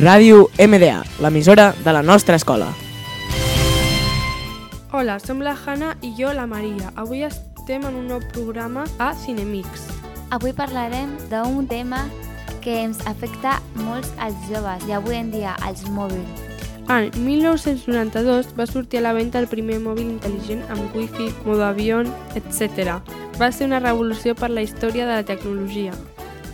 Ràdio MDA, l'emissora de la nostra escola. Hola, som la Hanna i jo la Maria. Avui estem en un nou programa a Cinemix. Avui parlarem d'un tema que ens afecta molts als joves i avui en dia als mòbils. En 1992 va sortir a la venda el primer mòbil intel·ligent amb wifi, modo avió, etc. Va ser una revolució per la història de la tecnologia.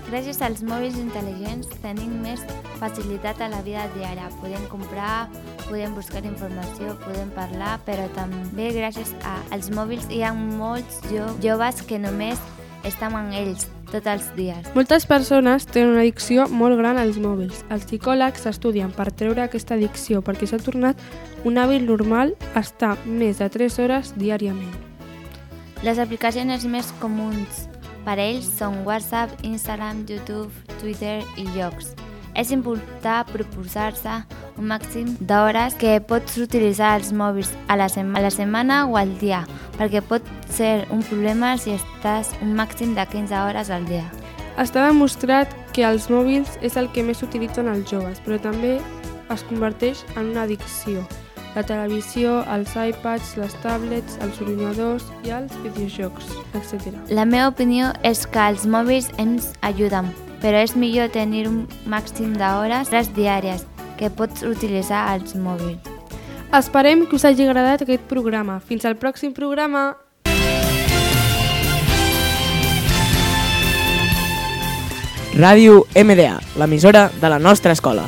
Gràcies als mòbils intel·ligents tenim més facilitat a la vida diària. Podem comprar, podem buscar informació, podem parlar, però també gràcies a- als mòbils hi ha molts jo joves que només estan amb ells tots els dies. Moltes persones tenen una addicció molt gran als mòbils. Els psicòlegs estudien per treure aquesta addicció perquè s'ha tornat un hàbit normal estar més de 3 hores diàriament. Les aplicacions més comuns per a ells són WhatsApp, Instagram, YouTube, Twitter i jocs. És important proposar-se un màxim d'hores que pots utilitzar els mòbils a la, a la setmana o al dia, perquè pot ser un problema si estàs un màxim de 15 hores al dia. Està demostrat que els mòbils és el que més utilitzen els joves, però també es converteix en una addicció. La televisió, els iPads, les tablets, els ordinadors i els videojocs, etc. La meva opinió és que els mòbils ens ajuden, però és millor tenir un màxim d'hores diàries que pots utilitzar els mòbils. Esperem que us hagi agradat aquest programa. Fins al pròxim programa! Ràdio MDA, l'emissora de la nostra escola.